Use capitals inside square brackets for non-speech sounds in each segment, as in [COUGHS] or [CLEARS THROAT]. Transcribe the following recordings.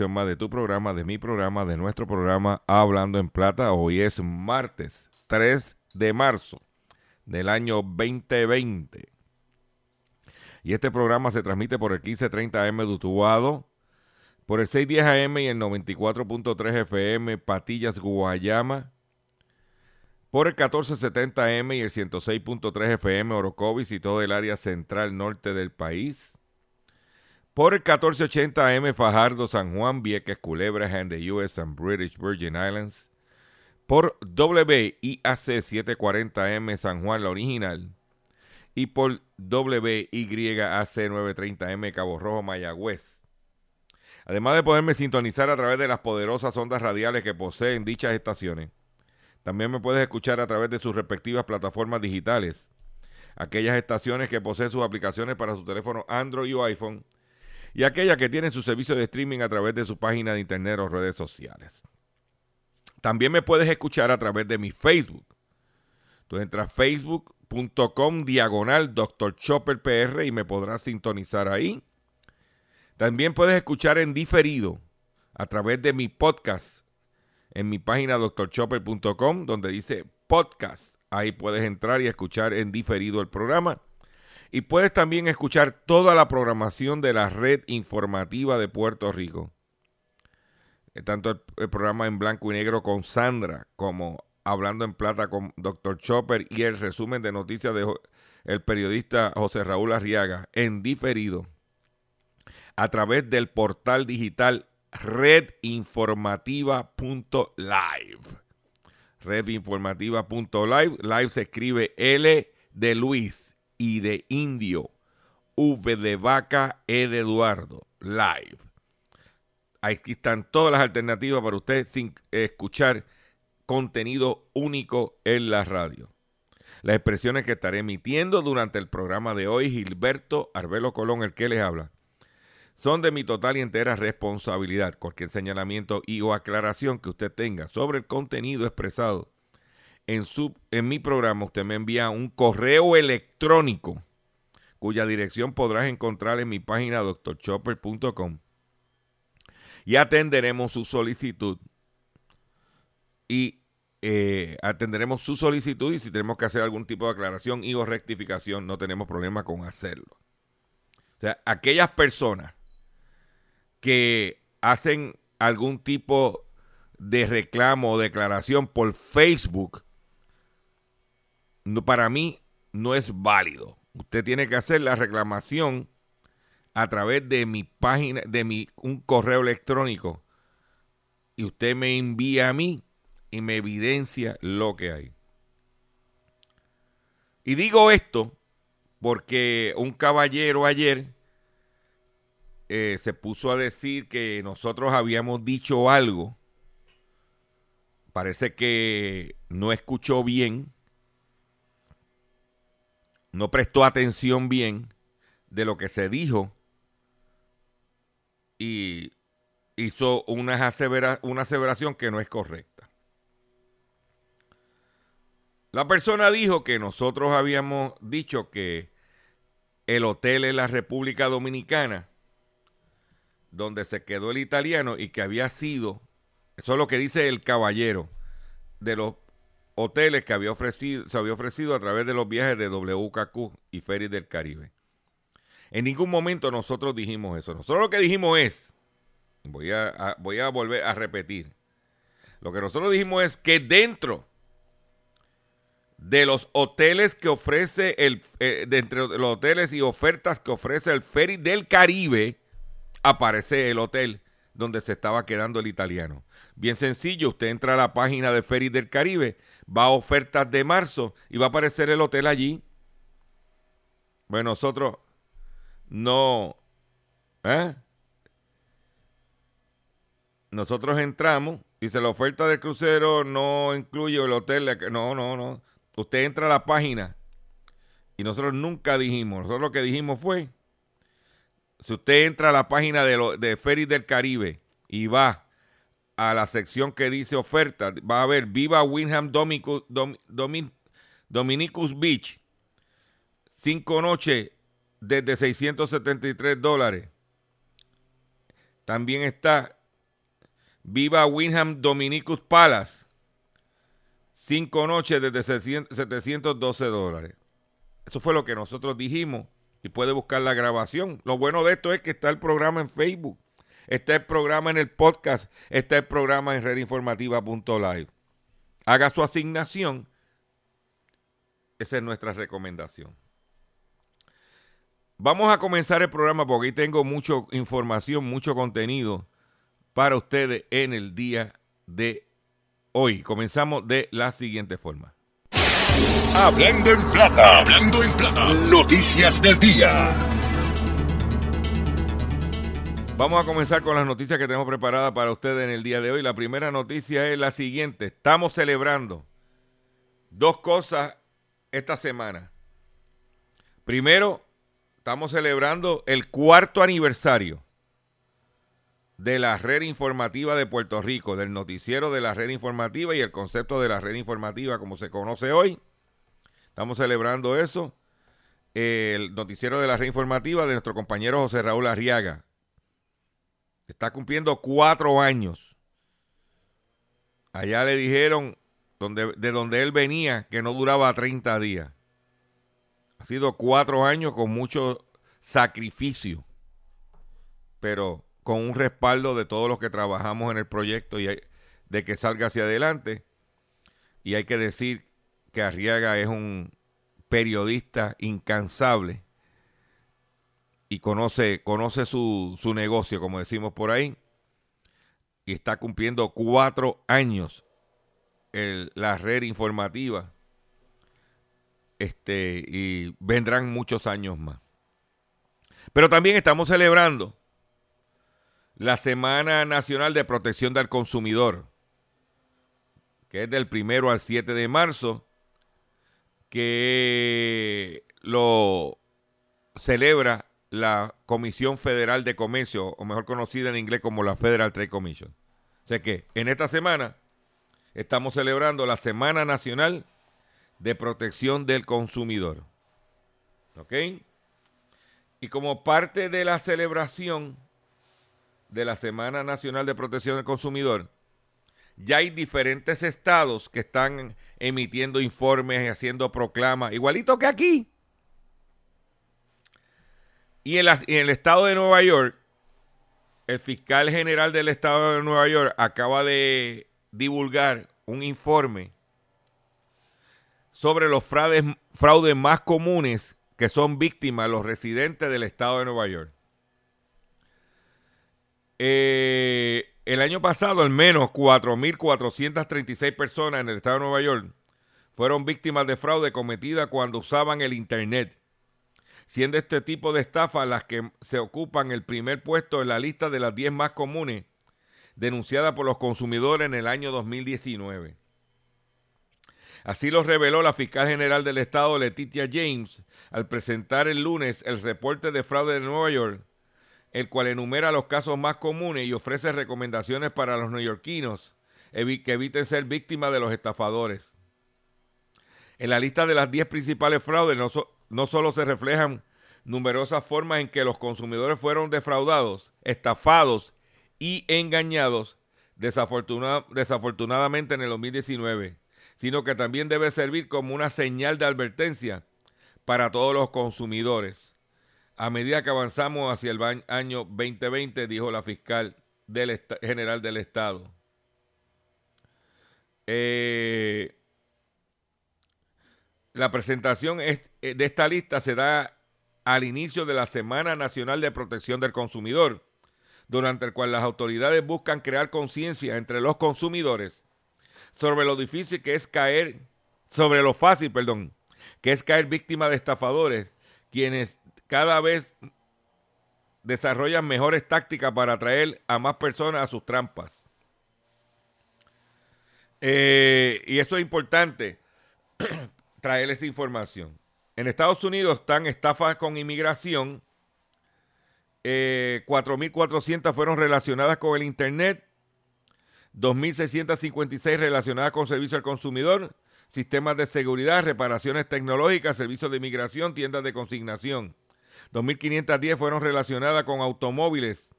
Más de tu programa, de mi programa, de nuestro programa Hablando en Plata. Hoy es martes 3 de marzo del año 2020. Y este programa se transmite por el 1530 AM de Utuado, por el 610 AM y el 94.3 FM Patillas, Guayama, por el 1470 AM y el 106.3 FM Orocovis y todo el área central norte del país por el 1480 AM Fajardo, San Juan, Vieques, Culebra, and the US and British Virgin Islands. Por WIAC 740M San Juan, la original. Y por WYAC 930M Cabo Rojo, Mayagüez. Además de poderme sintonizar a través de las poderosas ondas radiales que poseen dichas estaciones, también me puedes escuchar a través de sus respectivas plataformas digitales. Aquellas estaciones que poseen sus aplicaciones para su teléfono Android o iPhone y aquellas que tienen su servicio de streaming a través de su página de internet o redes sociales. También me puedes escuchar a través de mi Facebook. Tú entras a facebook.com diagonal Dr. Chopper PR y me podrás sintonizar ahí. También puedes escuchar en diferido a través de mi podcast en mi página drchopper.com donde dice podcast. Ahí puedes entrar y escuchar en diferido el programa. Y puedes también escuchar toda la programación de la red informativa de Puerto Rico. Eh, Tanto el, programa en blanco y negro con Sandra como Hablando en Plata con Dr. Chopper y el resumen de noticias de el periodista José Raúl Arriaga en diferido a través del portal digital redinformativa.live. Redinformativa.live. Live se escribe L de Luis y de Indio. V de Vaca, E de Eduardo. Live. Aquí están todas las alternativas para usted sin escuchar contenido único en la radio. Las expresiones que estaré emitiendo durante el programa de hoy, Gilberto Arbelo Colón, el que les habla, son de mi total y entera responsabilidad. Cualquier señalamiento y o aclaración que usted tenga sobre el contenido expresado en, su, en mi programa, usted me envía un correo electrónico cuya dirección podrás encontrar en mi página drchopper.com y atenderemos su solicitud y eh, atenderemos su solicitud y si tenemos que hacer algún tipo de aclaración y o rectificación no tenemos problema con hacerlo. O sea, aquellas personas que hacen algún tipo de reclamo o declaración por Facebook, no, para mí no es válido. Usted tiene que hacer la reclamación a través de mi página, de mi un correo electrónico y usted me envía a mí y me evidencia lo que hay. Y digo esto porque un caballero ayer eh, se puso a decir que nosotros habíamos dicho algo. Parece que no escuchó bien, no prestó atención bien de lo que se dijo y hizo una, asevera- una aseveración que no es correcta. La persona dijo que nosotros habíamos dicho que el hotel en la República Dominicana, donde se quedó el italiano y que había sido, eso es lo que dice el caballero, de los hoteles que había ofrecido, se había ofrecido a través de los viajes de WKQ y Ferries del Caribe. En ningún momento nosotros dijimos eso. Nosotros lo que dijimos es Voy a, voy a volver a repetir. Lo que nosotros dijimos es que dentro de los hoteles que ofrece el, eh, de entre los hoteles y ofertas que ofrece el Ferry del Caribe, aparece el hotel donde se estaba quedando el italiano. Bien sencillo, usted entra a la página de Ferry del Caribe, va a ofertas de marzo y va a aparecer el hotel allí. Bueno, nosotros no, ¿eh? Nosotros entramos, y dice la oferta del crucero no incluye el hotel. No, no, no. Usted entra a la página y nosotros nunca dijimos. Nosotros lo que dijimos fue, si usted entra a la página de, de Ferry del Caribe y va a la sección que dice oferta, va a ver Viva Winham Dominicus, Dominicus Beach, cinco noches desde 673 dólares. También está Viva Winham Dominicus Palace. Cinco noches desde 712 dólares. Eso fue lo que nosotros dijimos y puede buscar la grabación. Lo bueno de esto es que está el programa en Facebook, está el programa en el podcast, está el programa en redinformativa.live. Haga su asignación. Esa es nuestra recomendación. Vamos a comenzar el programa porque aquí tengo mucha información, mucho contenido para ustedes en el día de hoy. Comenzamos de la siguiente forma. Hablando en plata, hablando en plata, noticias del día. Vamos a comenzar con las noticias que tenemos preparadas para ustedes en el día de hoy. La primera noticia es la siguiente. Estamos celebrando dos cosas esta semana. Primero, estamos celebrando el cuarto aniversario de la red informativa de Puerto Rico, del noticiero de la red informativa y el concepto de la red informativa como se conoce hoy. Estamos celebrando eso. El noticiero de la red informativa de nuestro compañero José Raúl Arriaga. Está cumpliendo cuatro años. Allá le dijeron donde, de donde él venía que no duraba 30 días. Ha sido cuatro años con mucho sacrificio. Pero con un respaldo de todos los que trabajamos en el proyecto y de que salga hacia adelante. Y hay que decir que Arriaga es un periodista incansable y conoce, conoce su, su negocio, como decimos por ahí, y está cumpliendo cuatro años la red informativa. Este, y vendrán muchos años más. Pero también estamos celebrando la Semana Nacional de Protección del Consumidor, que es del primero al 7 de marzo, que lo celebra la Comisión Federal de Comercio, o mejor conocida en inglés como la Federal Trade Commission. O sea que en esta semana estamos celebrando la Semana Nacional de Protección del Consumidor. ¿Ok? Y como parte de la celebración de la Semana Nacional de Protección del Consumidor, ya hay diferentes estados que están emitiendo informes y haciendo proclamas, igualito que aquí. Y en, el estado de Nueva York, el fiscal general del estado de Nueva York acaba de divulgar un informe sobre los fraudes, fraudes más comunes que son víctimas los residentes del estado de Nueva York. Eh, el año pasado, al menos 4.436 personas en el estado de Nueva York fueron víctimas de fraude cometida cuando usaban el Internet, siendo este tipo de estafas las que se ocupan el primer puesto en la lista de las 10 más comunes denunciadas por los consumidores en el año 2019. Así lo reveló la fiscal general del estado, Letitia James, al presentar el lunes el reporte de fraude de Nueva York el cual enumera los casos más comunes y ofrece recomendaciones para los neoyorquinos que eviten ser víctimas de los estafadores. En la lista de las 10 principales fraudes no, no solo se reflejan numerosas formas en que los consumidores fueron defraudados, estafados y engañados desafortunadamente en el 2019, sino que también debe servir como una señal de advertencia para todos los consumidores. A medida que avanzamos hacia el año 2020, dijo la fiscal general del Estado. Eh, la presentación eh, de esta lista se da al inicio de la Semana Nacional de Protección del Consumidor, durante el cual las autoridades buscan crear conciencia entre los consumidores sobre lo difícil que es caer, sobre lo fácil, perdón, que es caer víctima de estafadores, quienes cada vez desarrollan mejores tácticas para atraer a más personas a sus trampas. Eh, y eso es importante, [CLEARS THROAT] traer esa información. En Estados Unidos están estafas con inmigración. 4.400 eh, fueron relacionadas con el Internet. 2.656 relacionadas con servicio al consumidor, sistemas de seguridad, reparaciones tecnológicas, servicios de inmigración, tiendas de consignación. 2.510 fueron relacionadas con automóviles.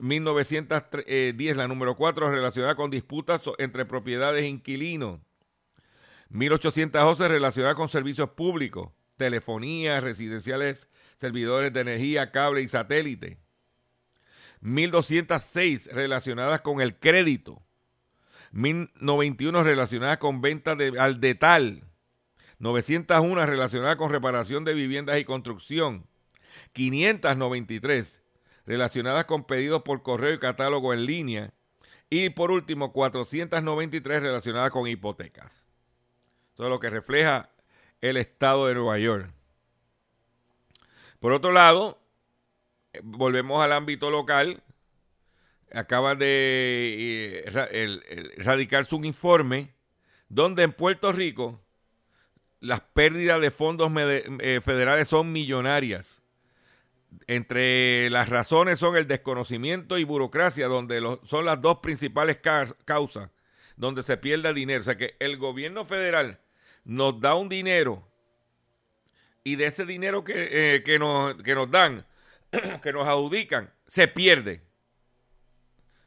1910, la número 4, relacionada con disputas entre propiedades e inquilinos. 1811 relacionada con servicios públicos, telefonía, residenciales, servidores de energía, cable y satélite. 1206 relacionadas con el crédito. 1091 relacionadas con ventas de, al detal. 901 relacionadas con reparación de viviendas y construcción. 593 relacionadas con pedidos por correo y catálogo en línea. Y por último, 493 relacionadas con hipotecas. Eso es lo que refleja el estado de Nueva York. Por otro lado, eh, volvemos al ámbito local. Acaba de eh, radicarse un informe donde en Puerto Rico las pérdidas de fondos eh, federales son millonarias. Entre las razones son el desconocimiento y burocracia, donde son las dos principales causas donde se pierde dinero. O sea que el gobierno federal nos da un dinero y de ese dinero que, eh, que, nos, que nos dan, [CLEARS THROAT] que nos adjudican, se pierde.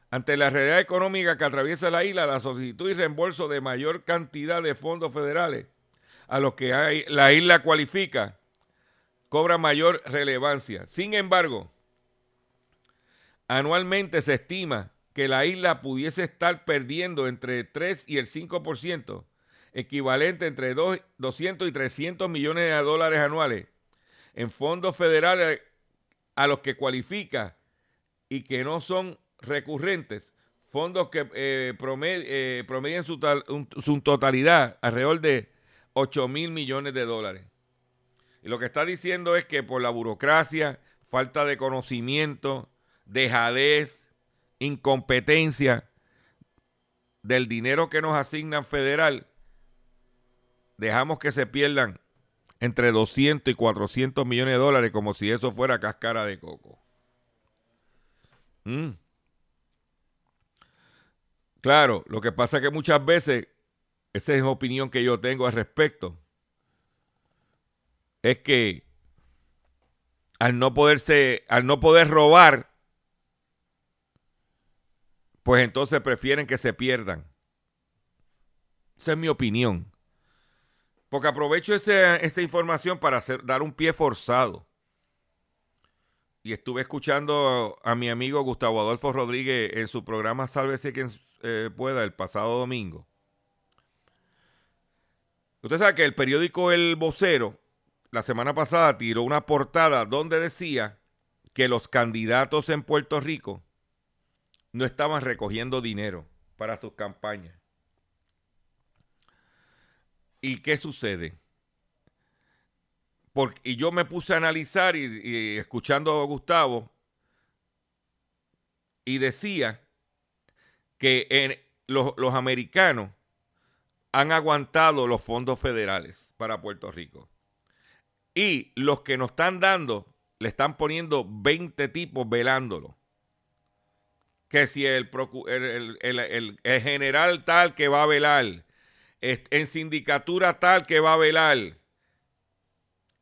Ante la realidad económica que atraviesa la isla, la solicitud y reembolso de mayor cantidad de fondos federales a los que la isla cualifica cobra mayor relevancia. Sin embargo, anualmente se estima que la isla pudiese estar perdiendo entre 3 y el 5% equivalente entre 200 y 300 millones de dólares anuales en fondos federales a los que cualifica y que no son recurrentes, fondos que eh, eh promedian su, su, totalidad alrededor de 8 mil millones de dólares. Y lo que está diciendo es que por la burocracia, falta de conocimiento, dejadez, incompetencia del dinero que nos asignan federal, dejamos que se pierdan entre 200 y 400 millones de dólares como si eso fuera cáscara de coco. Mm. Claro, lo que pasa es que muchas veces, esa es la opinión que yo tengo al respecto, es que al no poderse, al no poder robar, pues entonces prefieren que se pierdan. Esa es mi opinión. Porque aprovecho esa información para hacer, dar un pie forzado. Y estuve escuchando a mi amigo Gustavo Adolfo Rodríguez en su programa Sálvese quien eh, pueda el pasado domingo. Usted sabe que el periódico El Vocero la semana pasada tiró una portada donde decía que los candidatos en Puerto Rico no estaban recogiendo dinero para sus campañas. ¿Y qué sucede? Porque, y yo me puse a analizar y, escuchando a Gustavo y decía que en, los, los americanos han aguantado los fondos federales para Puerto Rico. Y los que nos están dando, le están poniendo 20 tipos velándolo. Que si el, el, el, general tal que va a velar, en sindicatura tal que va a velar.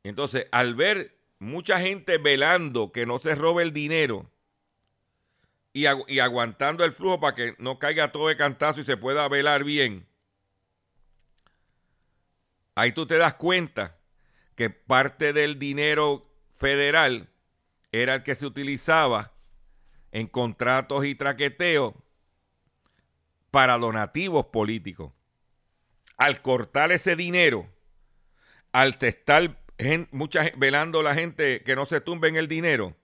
Entonces, al ver mucha gente velando que no se robe el dinero y, aguantando el flujo para que no caiga todo de cantazo y se pueda velar bien, ahí tú te das cuenta que parte del dinero federal era el que se utilizaba en contratos y traqueteos para donativos políticos. Al cortar ese dinero, al estar mucha, velando la gente que no se tumben el dinero,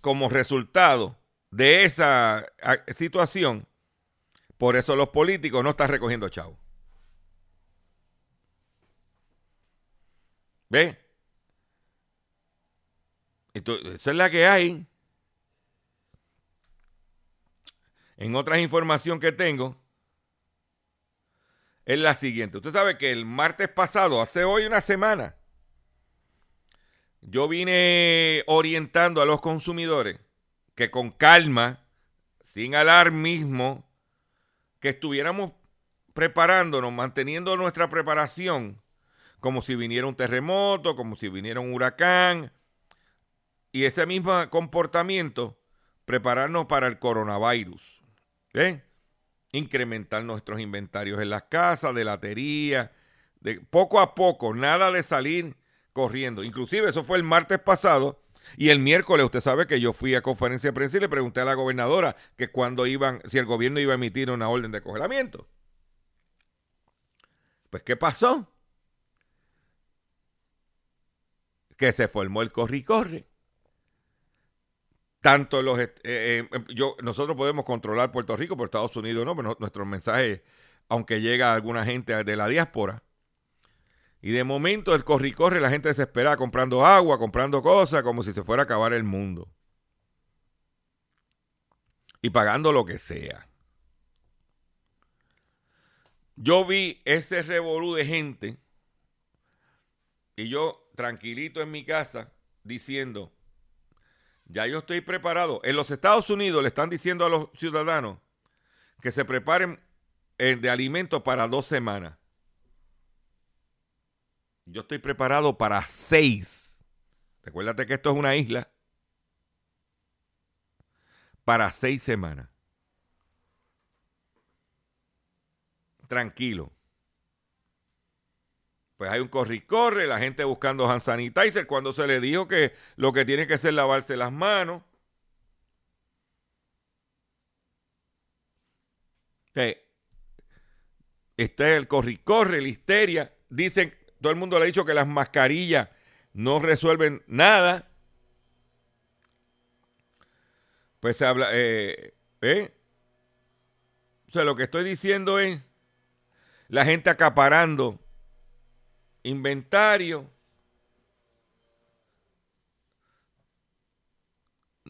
como resultado de esa situación, por eso los políticos no están recogiendo chavo. ¿Ve? Entonces, esa es la que hay. En otras información que tengo, es la siguiente. Usted sabe que el martes pasado, hace hoy una semana, yo vine orientando a los consumidores que con calma, sin alarmismo, que estuviéramos preparándonos, manteniendo nuestra preparación, como si viniera un terremoto, como si viniera un huracán, y ese mismo comportamiento, prepararnos para el coronavirus. ¿eh? Incrementar nuestros inventarios en las casas, de latería, de poco a poco, nada de salir corriendo. Inclusive eso fue el martes pasado y el miércoles usted sabe que yo fui a conferencia de prensa y le pregunté a la gobernadora que cuando iban, si el gobierno iba a emitir una orden de congelamiento. Pues ¿qué pasó? Que se formó el corri corre tanto los eh, eh, em, yo nosotros podemos controlar Puerto Rico, pero Estados Unidos no, pero nuestros mensajes, aunque llega alguna gente de la diáspora. Y de momento el corri corre, la gente desesperada comprando agua, comprando cosas, como si se fuera a acabar el mundo. Y pagando lo que sea. Yo vi ese revolú de gente y yo tranquilito en mi casa diciendo, ya yo estoy preparado. En los Estados Unidos le están diciendo a los ciudadanos que se preparen eh, de alimentos para dos semanas. Yo estoy preparado para seis. Recuérdate que esto es una isla. Para seis semanas. Tranquilo pues hay un corre-corre, la gente buscando hand sanitizer cuando se le dijo que lo que tiene que es lavarse las manos. Este es el corre-corre, la histeria. Dicen, todo el mundo le ha dicho que las mascarillas no resuelven nada. Pues se habla, eh, ¿eh? O sea, lo que estoy diciendo es la gente acaparando inventario.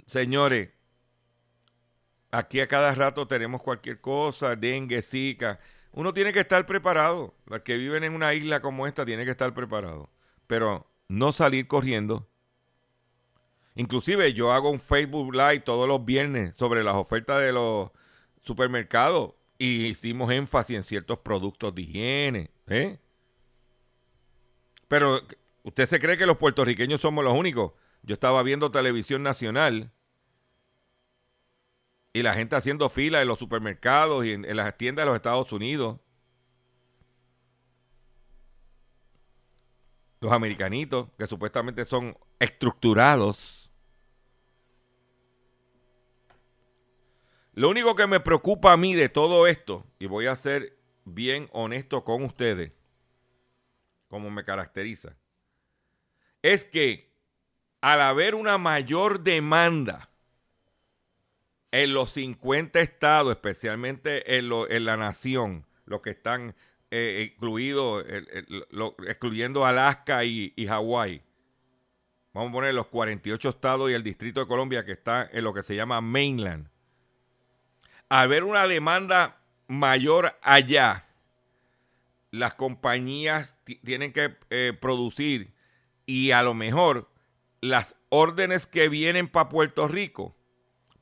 Señores, aquí a cada rato tenemos cualquier cosa, dengue, zika. Uno tiene que estar preparado. Los que viven en una isla como esta tienen que estar preparados. Pero no salir corriendo. Inclusive yo hago un Facebook Live todos los viernes sobre las ofertas de los supermercados y hicimos énfasis en ciertos productos de higiene. ¿eh? Pero, ¿usted se cree que los puertorriqueños somos los únicos? Yo estaba viendo televisión nacional y la gente haciendo fila en los supermercados y en, las tiendas de los Estados Unidos. Los americanitos, que supuestamente son estructurados. Lo único que me preocupa a mí de todo esto, y voy a ser bien honesto con ustedes, como me caracteriza, es que al haber una mayor demanda en los 50 estados, especialmente en, la nación, los que están eh, incluidos, excluyendo Alaska y, y Hawái, vamos a poner los 48 estados y el Distrito de Colombia que está en lo que se llama mainland, al haber una demanda mayor allá, las compañías tienen que eh, producir y a lo mejor las órdenes que vienen para Puerto Rico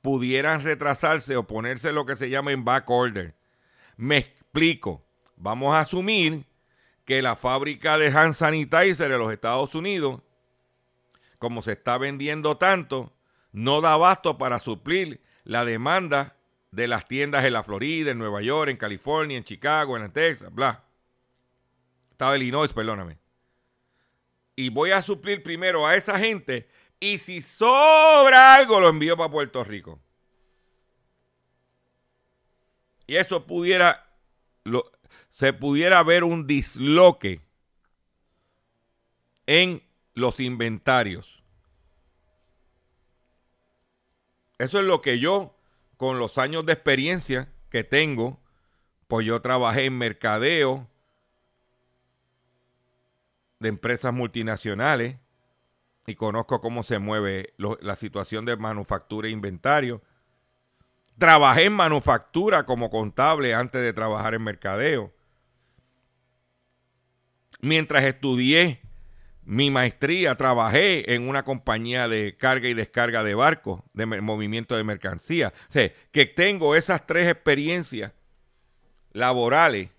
pudieran retrasarse o ponerse lo que se llama en back order. Me explico. Vamos a asumir que la fábrica de hand sanitizer de los Estados Unidos, como se está vendiendo tanto, no da abasto para suplir la demanda de las tiendas en la Florida, en Nueva York, en California, en Chicago, en Texas, bla. Estaba Illinois, perdóname. Y voy a suplir primero a esa gente Y si sobra algo, lo envío para Puerto Rico. Y eso pudiera, lo, se pudiera ver un disloque en los inventarios. Eso es lo que yo, con los años de experiencia que tengo, pues yo trabajé en mercadeo de empresas multinacionales y conozco cómo se mueve la situación de manufactura e inventario. Trabajé en manufactura como contable antes de trabajar en mercadeo. Mientras estudié mi maestría, trabajé en una compañía de carga y descarga de barcos, de movimiento de mercancía. O sea, que tengo esas tres experiencias laborales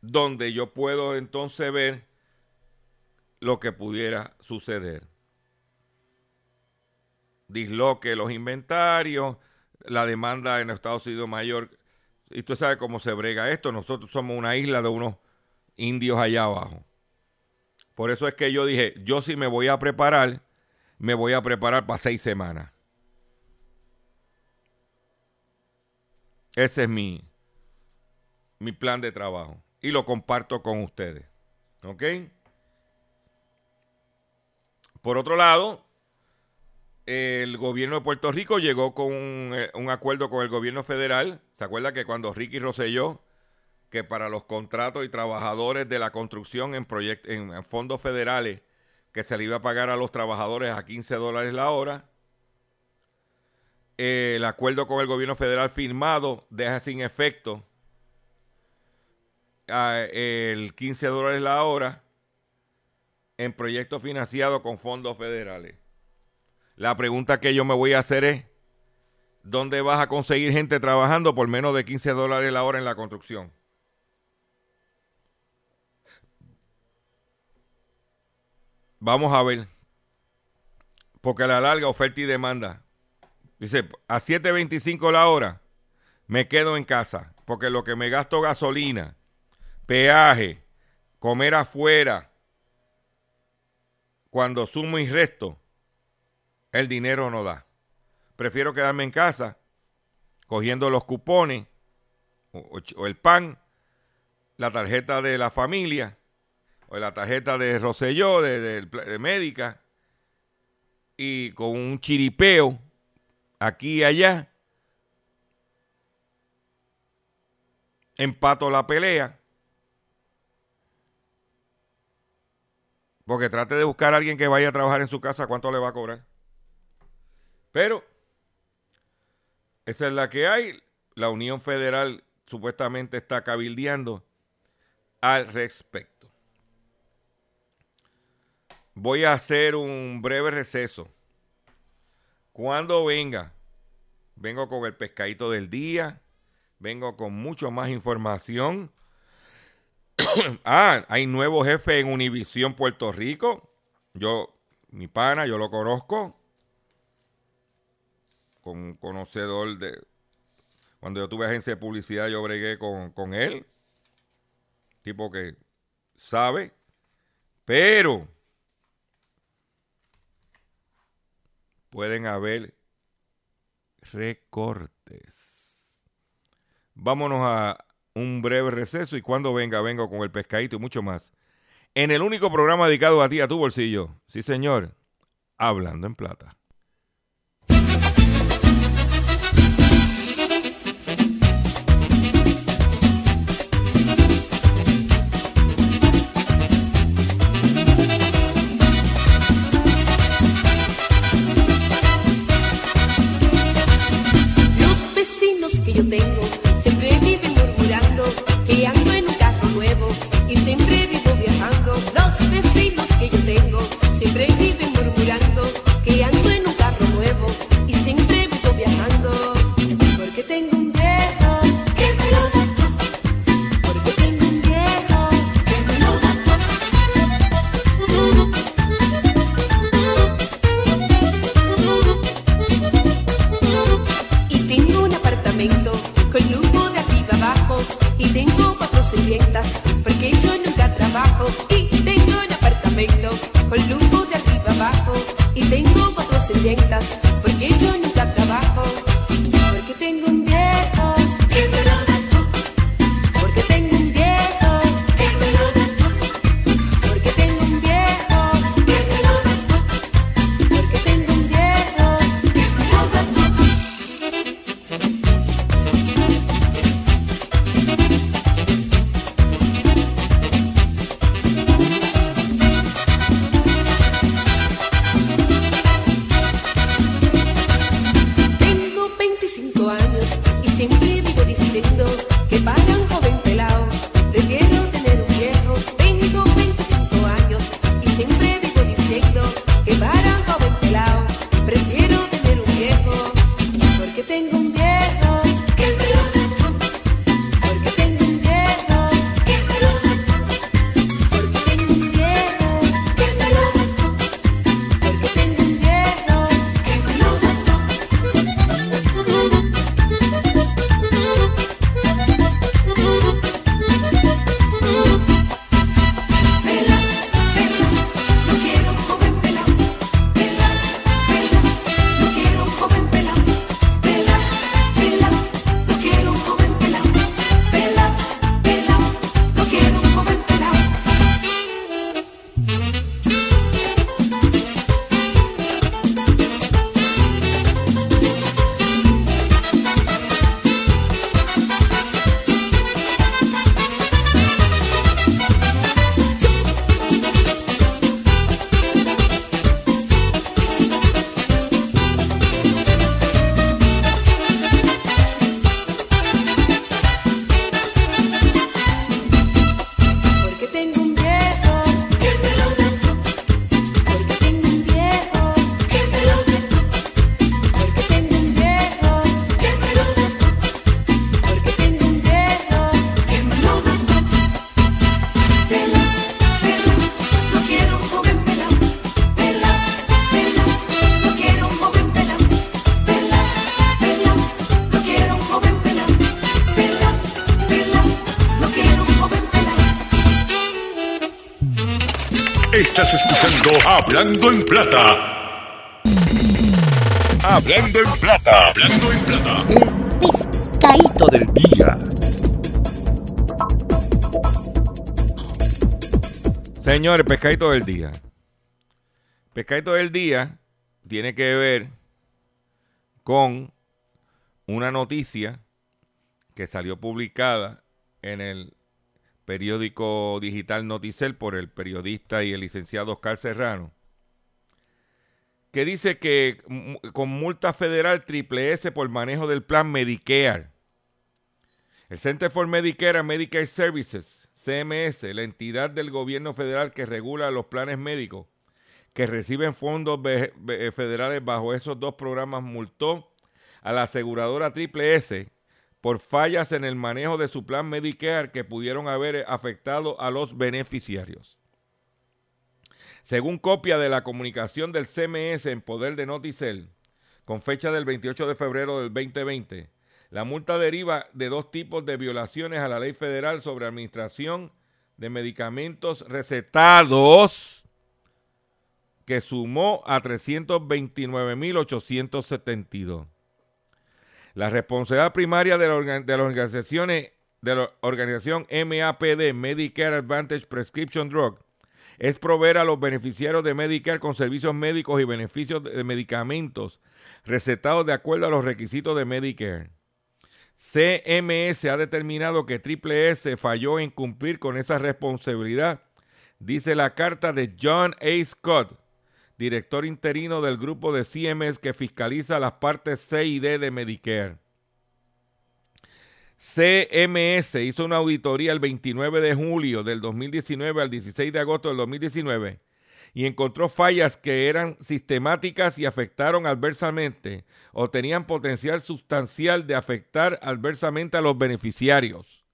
donde yo puedo entonces ver lo que pudiera suceder. Disloque los inventarios, la demanda en Estados Unidos mayor. Y tú sabes cómo se brega esto. Nosotros somos una isla de unos indios allá abajo. Por eso es que yo dije, yo si me voy a preparar, me voy a preparar para seis semanas. Ese es mi, mi plan de trabajo. Y lo comparto con ustedes. ¿Ok? Por otro lado, el gobierno de Puerto Rico llegó con un, eh, acuerdo con el gobierno federal. ¿Se acuerda que cuando Ricky Rosselló, que para los contratos y trabajadores de la construcción en, en fondos federales, que se le iba a pagar a los trabajadores a 15 dólares la hora, el acuerdo con el gobierno federal firmado deja sin efecto el 15 dólares la hora en proyectos financiados con fondos federales. La pregunta que yo me voy a hacer es, ¿dónde vas a conseguir gente trabajando por menos de 15 dólares la hora en la construcción? Vamos a ver. Porque a la larga oferta y demanda. Dice, a 7.25 la hora me quedo en casa. Porque lo que me gasto gasolina, peaje, comer afuera, cuando sumo y resto, el dinero no da. Prefiero quedarme en casa cogiendo los cupones o, el pan, la tarjeta de la familia o la tarjeta de Roselló, de, de médica, y con un chiripeo aquí y allá, empato la pelea Porque trate de buscar a alguien que vaya a trabajar en su casa, ¿cuánto le va a cobrar? Pero, esa es la que hay. La Unión Federal supuestamente está cabildeando al respecto. Voy a hacer un breve receso. Cuando venga, vengo con el pescadito del día, vengo con mucho más información [COUGHS] ah, hay nuevo jefe en Univisión Puerto Rico. Yo, mi pana, yo lo conozco. Con conocedor de. Cuando yo tuve agencia de publicidad, yo bregué con, con él. Tipo que sabe. Pero pueden haber recortes. Vámonos a un breve receso y cuando venga, vengo con el pescadito y mucho más. En el único programa dedicado a ti, a tu bolsillo. Sí, señor. Hablando en plata. Los vecinos que yo tengo que Estás escuchando Hablando en Plata. Hablando en Plata. Hablando en Plata. Pescadito del día. Señores, pescadito del día. Pescadito del día tiene que ver con una noticia que salió publicada en el periódico digital Noticel por el periodista y el licenciado Oscar Serrano, que dice que con multa federal triple S por manejo del plan Medicare. El Center for Medicare and Medicare Services, CMS, la entidad del gobierno federal que regula los planes médicos que reciben fondos federales bajo esos dos programas, multó a la aseguradora Triple S por fallas en el manejo de su plan Medicare que pudieron haber afectado a los beneficiarios. Según copia de la comunicación del CMS en poder de Noticel, con fecha del 28 de febrero del 2020, la multa deriva de dos tipos de violaciones a la ley federal sobre administración de medicamentos recetados que sumó a 329.872. La responsabilidad primaria de la, las organizaciones de la organización MAPD, Medicare Advantage Prescription Drug, es proveer a los beneficiarios de Medicare con servicios médicos y beneficios de medicamentos recetados de acuerdo a los requisitos de Medicare. CMS ha determinado que Triple S falló en cumplir con esa responsabilidad, dice la carta de John A. Scott, director interino del grupo de CMS que fiscaliza las partes C y D de Medicare. CMS hizo una auditoría el 29 de julio del 2019 al 16 de agosto del 2019 y encontró fallas que eran sistemáticas y afectaron adversamente o tenían potencial sustancial de afectar adversamente a los beneficiarios.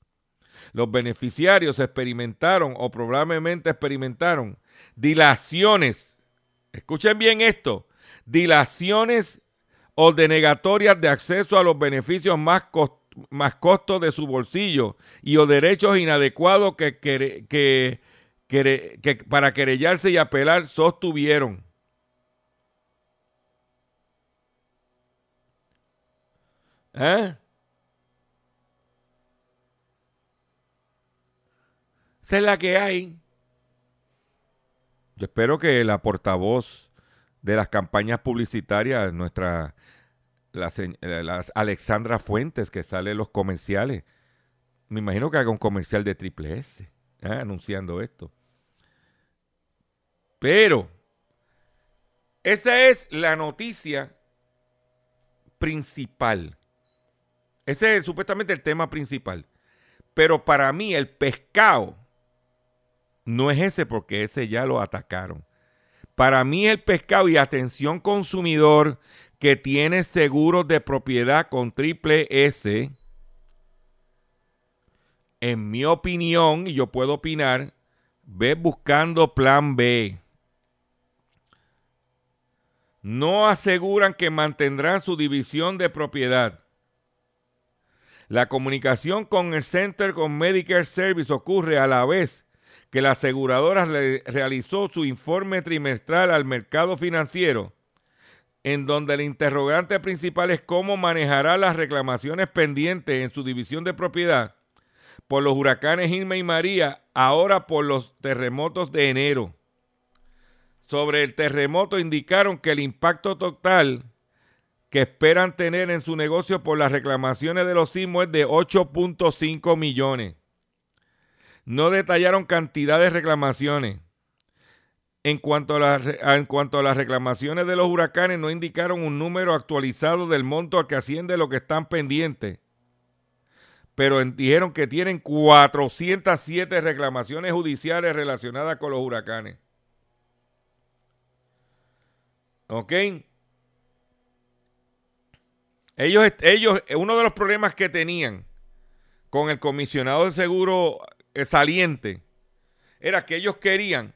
Los beneficiarios experimentaron o probablemente experimentaron dilaciones. Escuchen bien esto. Dilaciones o denegatorias de acceso a los beneficios más, más costos de su bolsillo y o derechos inadecuados que, que, que para querellarse y apelar sostuvieron. ¿Eh? Esa es la que hay. Yo espero que la portavoz de las campañas publicitarias, nuestra la, eh, la Alexandra Fuentes, que sale en los comerciales, me imagino que haga un comercial de Triple S, ¿eh? anunciando esto. Pero esa es la noticia principal. Ese es supuestamente el tema principal. Pero para mí el pescado no es ese porque ese ya lo atacaron. Para mí el pescado y atención consumidor que tiene seguros de propiedad con triple S, en mi opinión, y yo puedo opinar, ve buscando plan B. No aseguran que mantendrán su división de propiedad. La comunicación con el Center con Medicare Service ocurre a la vez que la aseguradora realizó su informe trimestral al mercado financiero, en donde el interrogante principal es cómo manejará las reclamaciones pendientes en su división de propiedad por los huracanes Irma y María, ahora por los terremotos de enero. Sobre el terremoto indicaron que el impacto total que esperan tener en su negocio por las reclamaciones de los sismos es de 8.5 millones. No detallaron cantidad de reclamaciones. En cuanto, a en cuanto a las reclamaciones de los huracanes, no indicaron un número actualizado del monto al que asciende lo que están pendientes pero dijeron que tienen 407 reclamaciones judiciales relacionadas con los huracanes. ¿Ok? Ellos, ellos, uno de los problemas que tenían con el comisionado de seguro eh, saliente era que ellos querían,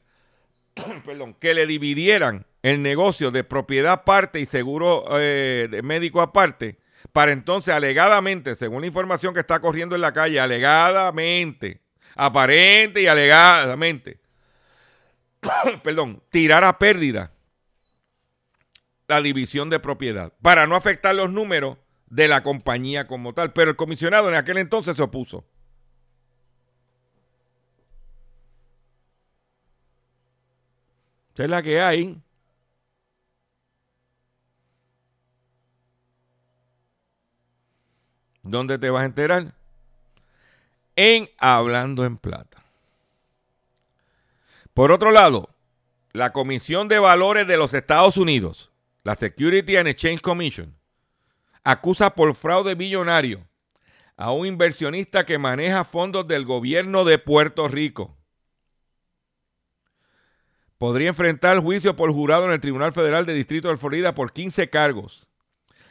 [CLEARS THROAT] perdón, que le dividieran el negocio de propiedad aparte y seguro eh, de médico aparte para entonces alegadamente, según la información que está corriendo en la calle, alegadamente, aparente y alegadamente, [CLEARS THROAT] perdón, tirar a pérdida la división de propiedad para no afectar los números de la compañía como tal. Pero el comisionado en aquel entonces se opuso. Esa es la que hay. ¿Dónde te vas a enterar? En Hablando en Plata. Por otro lado, la Comisión de Valores de los Estados Unidos, la Security and Exchange Commission, acusa por fraude millonario a un inversionista que maneja fondos del gobierno de Puerto Rico. Podría enfrentar juicio por jurado en el Tribunal Federal de Distrito de Florida por 15 cargos.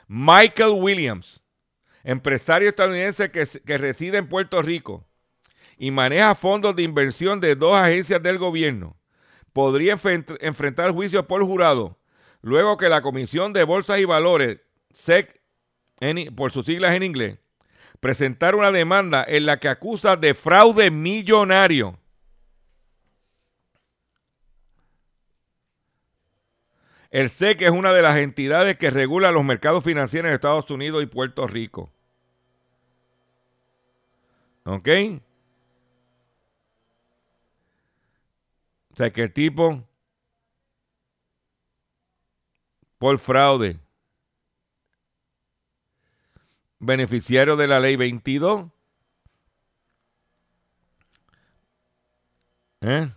Michael Williams, empresario estadounidense que, reside en Puerto Rico y maneja fondos de inversión de dos agencias del gobierno, podría enfrentar juicio por jurado luego que la Comisión de Bolsas y Valores, SEC, por sus siglas en inglés, presentara una demanda en la que acusa de fraude millonario. El SEC es una de las entidades que regula los mercados financieros en Estados Unidos y Puerto Rico. ¿Ok? O sea que el tipo, por fraude, beneficiario de la ley 22, ¿eh?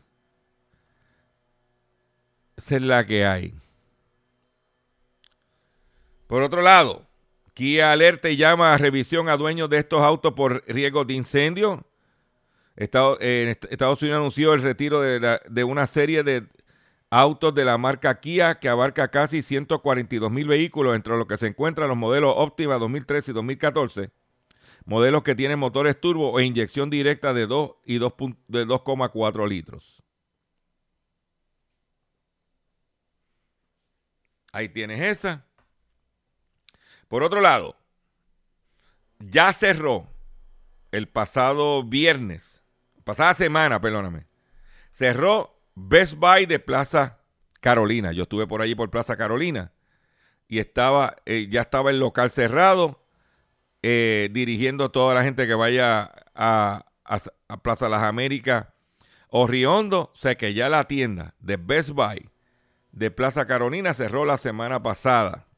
Esa es la que hay. Por otro lado, Kia alerta y llama a revisión a dueños de estos autos por riesgo de incendio. Estados, Unidos anunció el retiro de, una serie de autos de la marca Kia que abarca casi 142 mil vehículos, entre los que se encuentran los modelos Optima 2013 y 2014, modelos que tienen motores turbo o inyección directa de 2 y 2,4 litros. Ahí tienes esa. Por otro lado, ya cerró el pasado viernes, pasada semana, perdóname, cerró Best Buy de Plaza Carolina. Yo estuve por allí por Plaza Carolina y estaba, eh, ya estaba el local cerrado, eh, dirigiendo a toda la gente que vaya a, a Plaza Las Américas o Riondo. Sé que ya la tienda de Best Buy de Plaza Carolina cerró la semana pasada.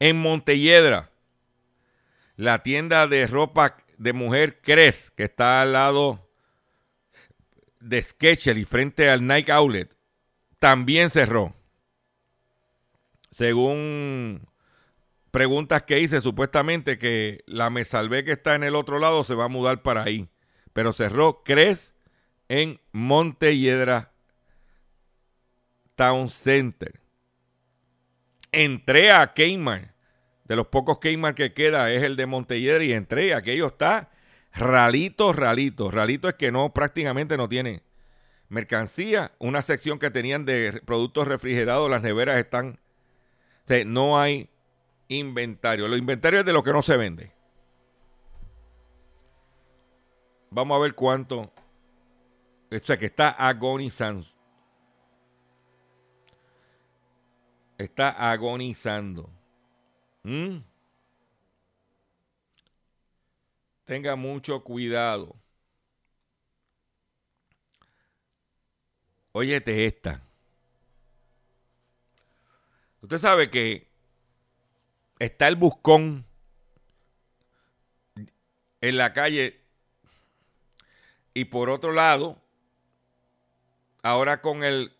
En Montelledra, la tienda de ropa de mujer Cres, que está al lado de Sketcher y frente al Nike Outlet, también cerró. Según preguntas que hice, supuestamente que la Me Salvé que está en el otro lado se va a mudar para ahí. Pero cerró Cres en Montelledra Town Center. Entré a Kmart. De los pocos Kmart que queda es el de Monteller y entré. Aquello está ralito, ralito. Ralito es que no, prácticamente no tiene mercancía. Una sección que tenían de productos refrigerados, las neveras están. no hay inventario. Los inventarios es de lo que no se vende. Vamos a ver cuánto. O que está agonizando. Está agonizando. ¿Mm? Tenga mucho cuidado. Óyete esta. Usted sabe que está el buscón en la calle y por otro lado, ahora con el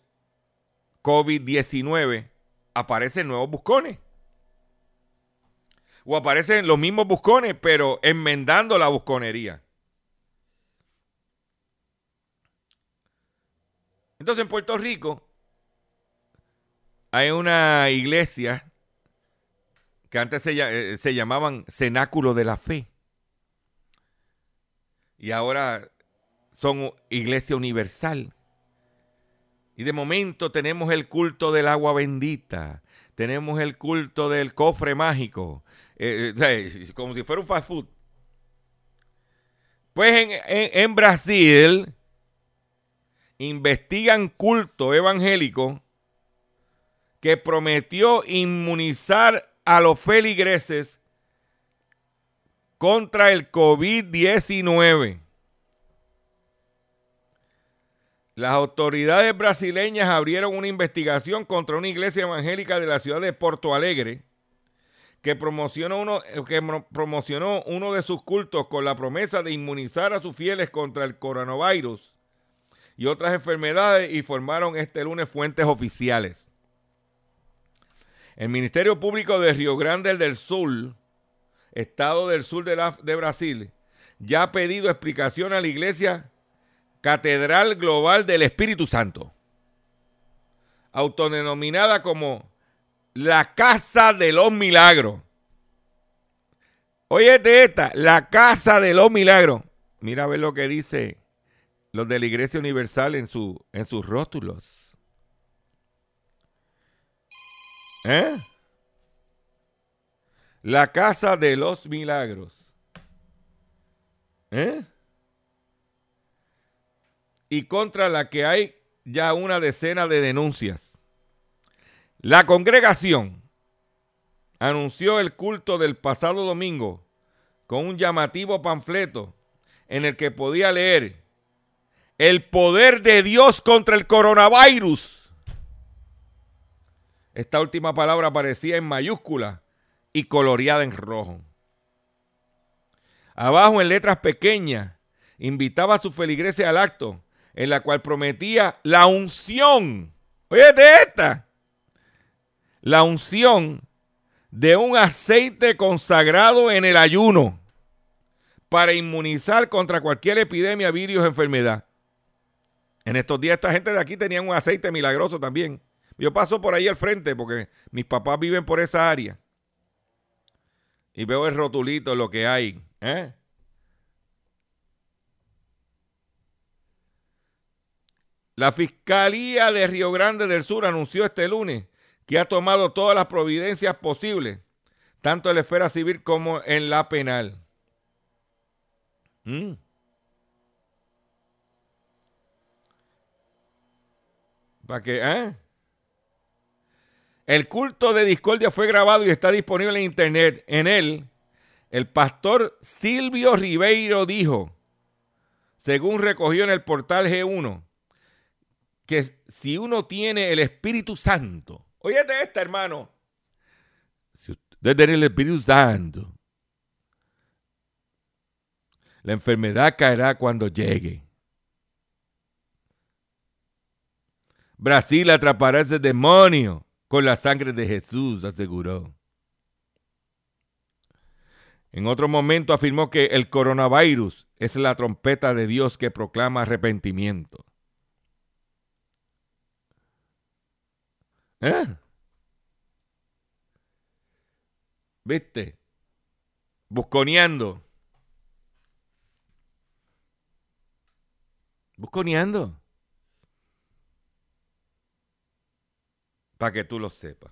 COVID-19 aparecen nuevos buscones. O aparecen los mismos buscones, pero enmendando la busconería. Entonces en Puerto Rico hay una iglesia que antes se, eh, llamaban Cenáculo de la Fe. Y ahora son iglesia universal. Y de momento tenemos el culto del agua bendita, tenemos el culto del cofre mágico, eh, eh, como si fuera un fast food. Pues en, Brasil investigan culto evangélico que prometió inmunizar a los feligreses contra el COVID-19. Las autoridades brasileñas abrieron una investigación contra una iglesia evangélica de la ciudad de Porto Alegre que promocionó uno, que promocionó uno de sus cultos con la promesa de inmunizar a sus fieles contra el coronavirus y otras enfermedades y formaron este lunes fuentes oficiales. El Ministerio Público de Río Grande del Sur, estado del sur de, de Brasil, ya ha pedido explicación a la iglesia Catedral Global del Espíritu Santo, autodenominada como la Casa de los Milagros. Oye, de esta, la Casa de los Milagros. Mira a ver lo que dice los de la Iglesia Universal en, su, en sus rótulos. ¿Eh? La Casa de los Milagros. ¿Eh? Y contra la que hay ya una decena de denuncias. La congregación anunció el culto del pasado domingo con un llamativo panfleto en el que podía leer el poder de Dios contra el coronavirus. Esta última palabra aparecía en mayúscula y coloreada en rojo. Abajo en letras pequeñas invitaba a su feligreses al acto en la cual prometía la unción. Oye, de esta. La unción de un aceite consagrado en el ayuno para inmunizar contra cualquier epidemia, virus, enfermedad. En estos días esta gente de aquí tenían un aceite milagroso también. Yo paso por ahí al frente porque mis papás viven por esa área. Y veo el rotulito, lo que hay. ¿eh? La Fiscalía de Río Grande del Sur anunció este lunes que ha tomado todas las providencias posibles, tanto en la esfera civil como en la penal. Mm. ¿Para qué? ¿Eh? El culto de discordia fue grabado y está disponible en internet. En él, el pastor Silvio Ribeiro dijo, según recogió en el portal G1, que si uno tiene el Espíritu Santo, oye de esta, hermano, si usted tiene el Espíritu Santo, la enfermedad caerá cuando llegue. Brasil atrapará ese demonio con la sangre de Jesús, aseguró. En otro momento afirmó que el coronavirus es la trompeta de Dios que proclama arrepentimiento. ¿Eh? ¿Viste? Busconeando. Busconeando. Para que tú lo sepas.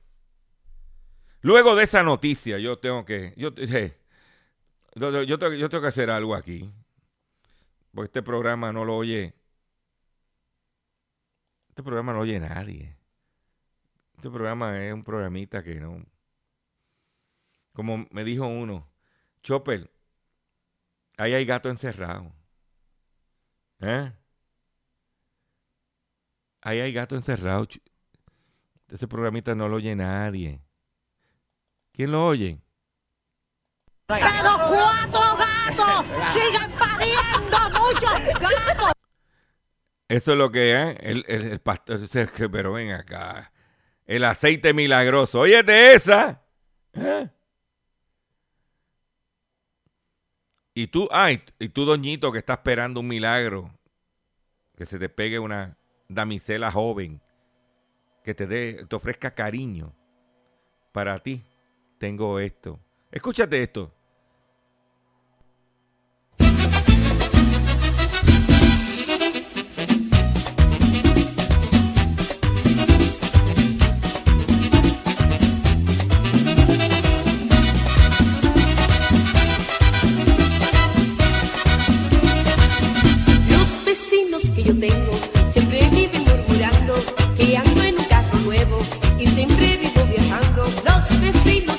Luego de esa noticia, yo tengo que. Yo, [LAUGHS] yo, tengo, tengo que hacer algo aquí. Porque este programa no lo oye. Este programa no lo oye nadie. Este programa es un programita que no. Como me dijo uno, Chopper, ahí hay gato encerrado. ¿Eh? Ahí hay gato encerrado. Ese programita no lo oye nadie. ¿Quién lo oye? Pero cuatro gatos siguen pariendo muchos gatos. Eso es lo que es. El, el, el pastor. Pero ven acá. El aceite milagroso. Oye, de esa. ¿Eh? Y tú, ay, y tú, doñito, que está esperando un milagro. Que se te pegue una damisela joven. Que te dé, te ofrezca cariño. Para ti, tengo esto. Escúchate esto.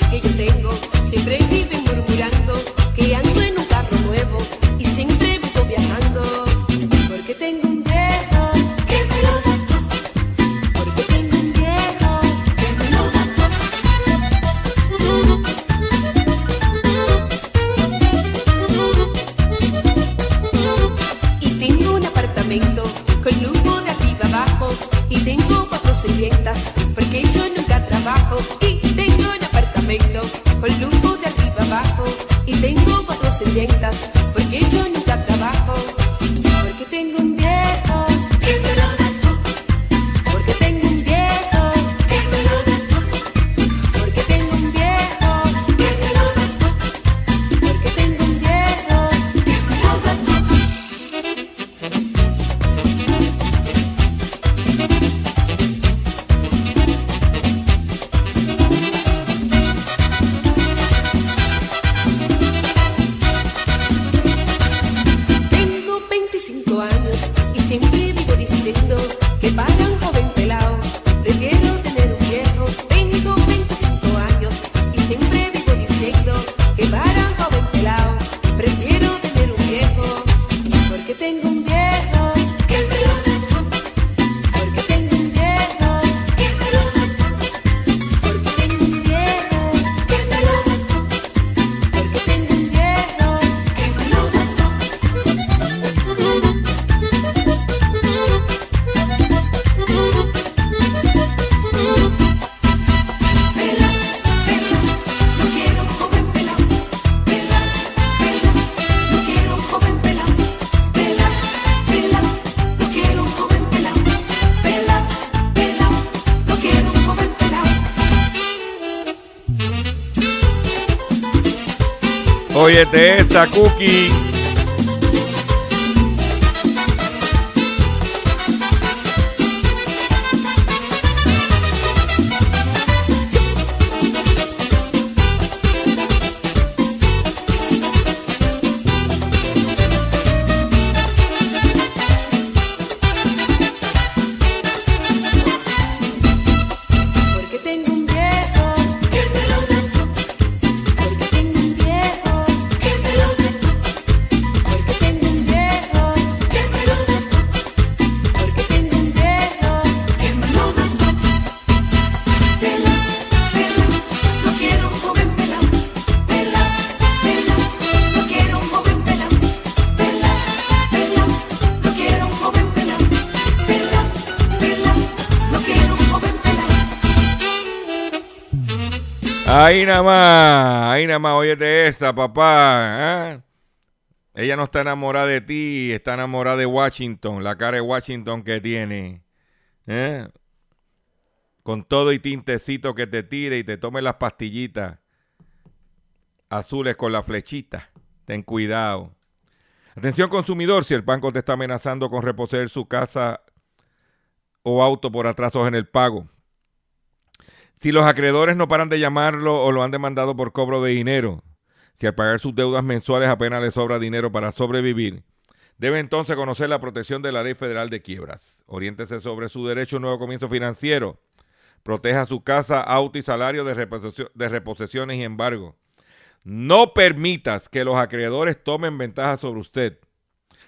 Que yo tengo siempre viven murmurando Óyete esa, Cookie. Nada más, óyete esa, papá. ¿eh? Ella no está enamorada de ti, está enamorada de Washington, la cara de Washington que tiene. ¿eh? Con todo y tintecito que te tire y te tome las pastillitas. azules con la flechita. Ten cuidado. Atención consumidor, si el banco te está amenazando con reposer su casa o auto por atrasos en el pago. Si los acreedores no paran de llamarlo o lo han demandado por cobro de dinero. Si al pagar sus deudas mensuales apenas le sobra dinero para sobrevivir. Debe entonces conocer la protección de la Ley Federal de Quiebras. Oriéntese sobre su derecho a un nuevo comienzo financiero. Proteja su casa, auto y salario de, de reposesiones y embargo. No permitas que los acreedores tomen ventaja sobre usted.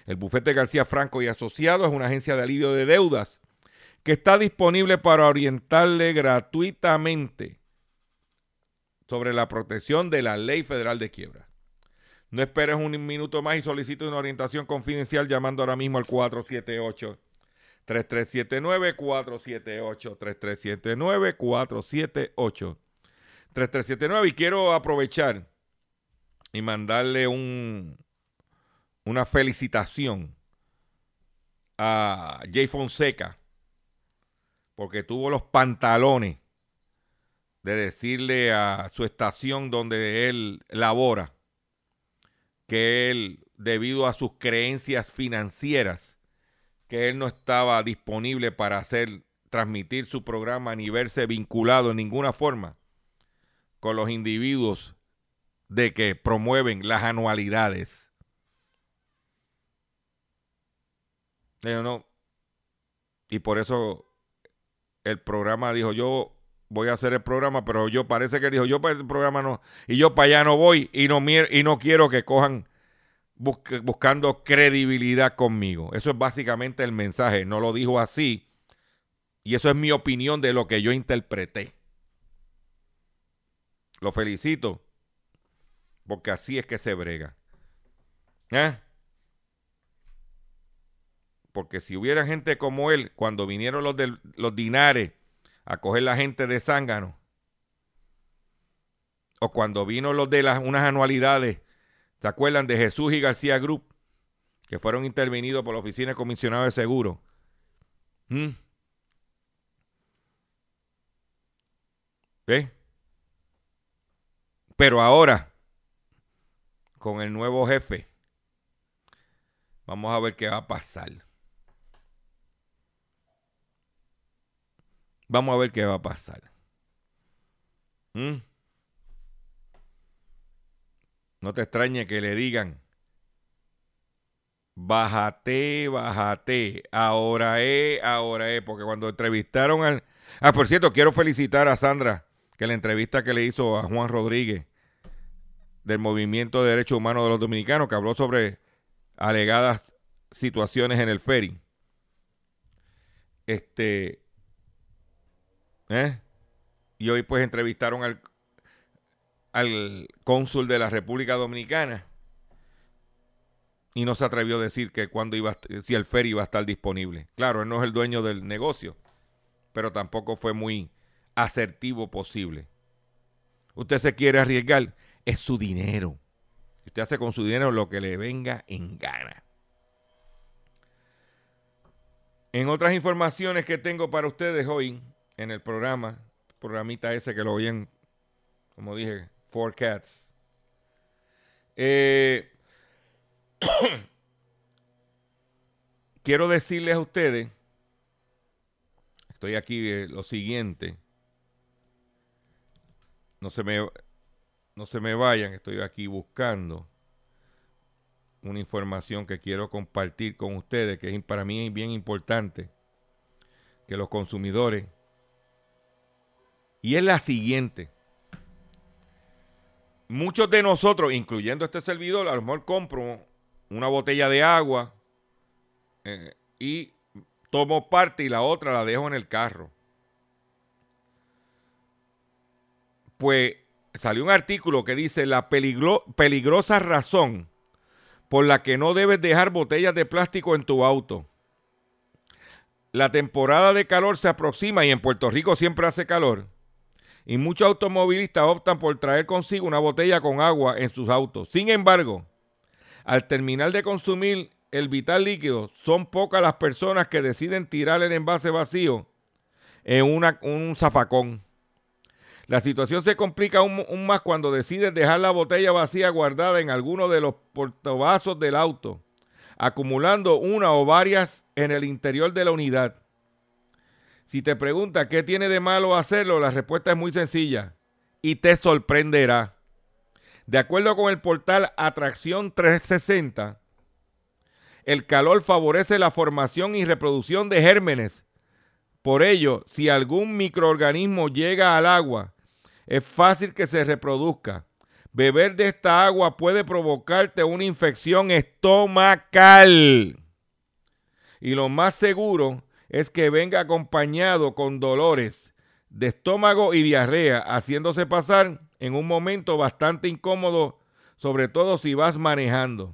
El bufete García Franco y Asociados es una agencia de alivio de deudas que está disponible para orientarle gratuitamente sobre la protección de la Ley Federal de Quiebra. No esperes un minuto más y solicite una orientación confidencial llamando ahora mismo al 478 3379 478 3379 478 3379 y quiero aprovechar y mandarle un una felicitación a Jay Fonseca porque tuvo los pantalones de decirle a su estación donde él labora que él, debido a sus creencias financieras, que él no estaba disponible para hacer, transmitir su programa ni verse vinculado en ninguna forma con los individuos de que promueven las anualidades. Dijo, no. Y por eso el programa dijo, yo voy a hacer el programa, pero yo parece que dijo, yo para el programa no, y yo para allá no voy y no, y no quiero que cojan buscando credibilidad conmigo. Eso es básicamente el mensaje. No lo dijo así. Y eso es mi opinión de lo que yo interpreté. Lo felicito. Porque así es que se brega. ¿Eh? Porque si hubiera gente como él, cuando vinieron los, del- los dinares a coger la gente de zángano, o cuando vino los de las unas anualidades, ¿se acuerdan de Jesús y García Group? Que fueron intervenidos por la Oficina de Comisionado de Seguro. ¿Mm? Pero ahora, con el nuevo jefe, vamos a ver qué va a pasar. Vamos a ver qué va a pasar. ¿Mm? No te extrañe que le digan, bájate, bájate, ahora es, ahora es, porque cuando entrevistaron al... Ah, por cierto, quiero felicitar a Sandra, que la entrevista que le hizo a Juan Rodríguez del Movimiento de Derechos Humanos de los Dominicanos, que habló sobre alegadas situaciones en el ferry. Este... ¿eh? Y hoy pues entrevistaron al, al cónsul de la República Dominicana y no se atrevió a decir que cuando iba a si el ferry iba a estar disponible. Claro, él no es el dueño del negocio, pero tampoco fue muy asertivo posible. Usted se quiere arriesgar, es su dinero. Usted hace con su dinero lo que le venga en gana. En otras informaciones que tengo para ustedes hoy en el programa, programita ese que lo oyen, como dije, Four Cats. Eh, [COUGHS] quiero decirles a ustedes, estoy aquí eh, lo siguiente, no se me no se me vayan, estoy aquí buscando una información que quiero compartir con ustedes, que para mí es bien importante, que los consumidores, y es la siguiente. Muchos de nosotros, incluyendo este servidor, a lo mejor compro una botella de agua eh, y tomo parte y la otra la dejo en el carro. Pues salió un artículo que dice la peligro- peligrosa razón por la que no debes dejar botellas de plástico en tu auto. La temporada de calor se aproxima y en Puerto Rico siempre hace calor. Y muchos automovilistas optan por traer consigo una botella con agua en sus autos. Sin embargo, al terminar de consumir el vital líquido, son pocas las personas que deciden tirar el envase vacío en una- un zafacón. La situación se complica aún, aún más cuando decides dejar la botella vacía guardada en alguno de los portavasos del auto, acumulando una o varias en el interior de la unidad. Si te pregunta qué tiene de malo hacerlo, la respuesta es muy sencilla y te sorprenderá. De acuerdo con el portal Atracción 360, el calor favorece la formación y reproducción de gérmenes. Por ello, si algún microorganismo llega al agua, es fácil que se reproduzca. Beber de esta agua puede provocarte una infección estomacal. Y lo más seguro es que venga acompañado con dolores de estómago y diarrea, haciéndose pasar en un momento bastante incómodo, sobre todo si vas manejando.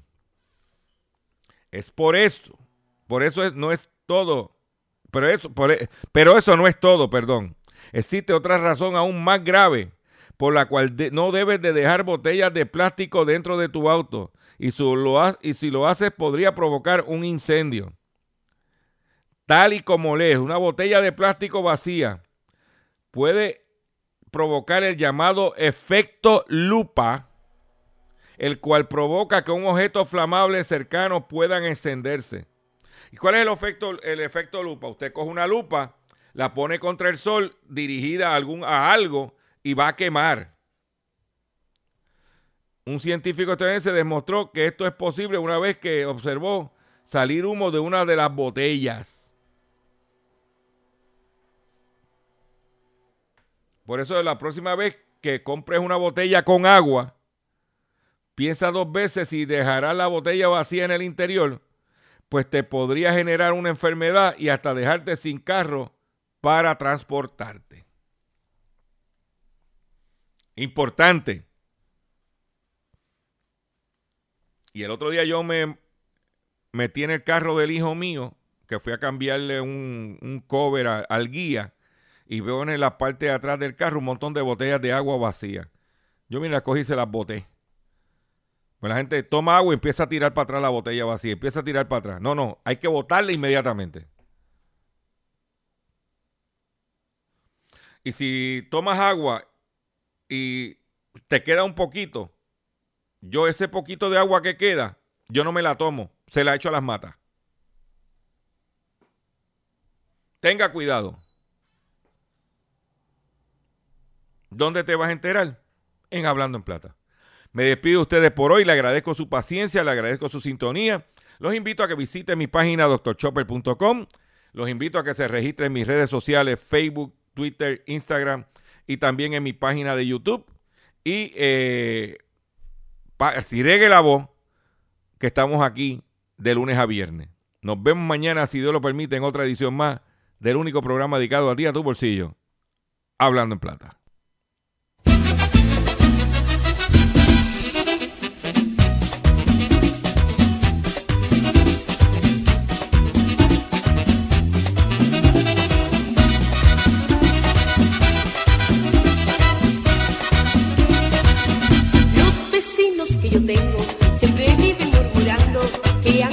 Es por eso, por eso no es todo, pero eso, e, pero eso no es todo, perdón. Existe otra razón aún más grave por la cual no debes de dejar botellas de plástico dentro de tu auto y, lo y si lo haces podría provocar un incendio. Tal y como lees, una botella de plástico vacía puede provocar el llamado efecto lupa, el cual provoca que un objeto flamable cercano puedan encenderse. ¿Y cuál es el efecto, el efecto lupa? Usted coge una lupa, la pone contra el sol dirigida a, algún, a algo y va a quemar. Un científico estadounidense demostró que esto es posible una vez que observó salir humo de una de las botellas. Por eso la próxima vez que compres una botella con agua, piensa dos veces si dejarás la botella vacía en el interior, pues te podría generar una enfermedad y hasta dejarte sin carro para transportarte. Importante. Y el otro día yo me metí en el carro del hijo mío, que fui a cambiarle un, cover al guía, y veo en la parte de atrás del carro un montón de botellas de agua vacías. Yo las cogí y se las boté. Pues la gente toma agua y empieza a tirar para atrás la botella vacía, empieza a tirar para atrás. No, no, hay que botarla inmediatamente. Y si tomas agua y te queda un poquito, yo ese poquito de agua que queda, yo no me la tomo, se la echo a las matas. Tenga cuidado. ¿Dónde te vas a enterar? En Hablando en Plata. Me despido de ustedes por hoy, le agradezco su paciencia, le agradezco su sintonía. Los invito a que visiten mi página doctorchopper.com. Los invito a que se registren en mis redes sociales, Facebook, Twitter, Instagram y también en mi página de YouTube. Y eh, si regue la voz, que estamos aquí de lunes a viernes. Nos vemos mañana, si Dios lo permite, en otra edición más del único programa dedicado a ti, a tu bolsillo, Hablando en Plata. tengo. Siempre viven murmurando que